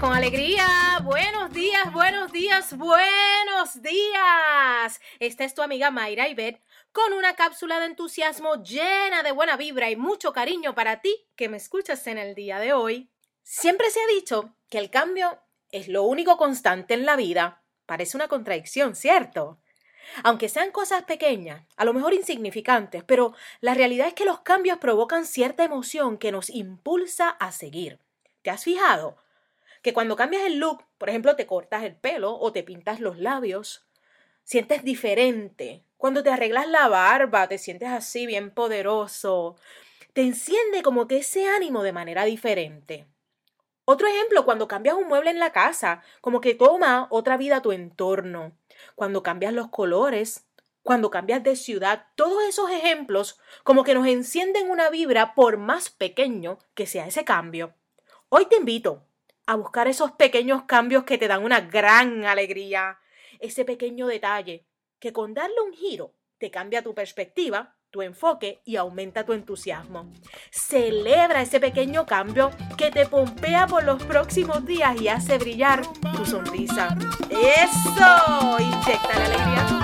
con alegría. Buenos días, buenos días, buenos días. Esta es tu amiga Mayra Ibet con una cápsula de entusiasmo llena de buena vibra y mucho cariño para ti que me escuchas en el día de hoy. Siempre se ha dicho que el cambio es lo único constante en la vida. Parece una contradicción, ¿cierto? Aunque sean cosas pequeñas, a lo mejor insignificantes, pero la realidad es que los cambios provocan cierta emoción que nos impulsa a seguir. ¿Te has fijado? Que cuando cambias el look, por ejemplo, te cortas el pelo o te pintas los labios, sientes diferente. Cuando te arreglas la barba, te sientes así bien poderoso. Te enciende como que ese ánimo de manera diferente. Otro ejemplo, cuando cambias un mueble en la casa, como que toma otra vida tu entorno. Cuando cambias los colores, cuando cambias de ciudad, todos esos ejemplos como que nos encienden una vibra por más pequeño que sea ese cambio. Hoy te invito a buscar esos pequeños cambios que te dan una gran alegría, ese pequeño detalle que con darle un giro te cambia tu perspectiva, tu enfoque y aumenta tu entusiasmo. Celebra ese pequeño cambio que te pompea por los próximos días y hace brillar tu sonrisa. ¡Eso! Inyecta la alegría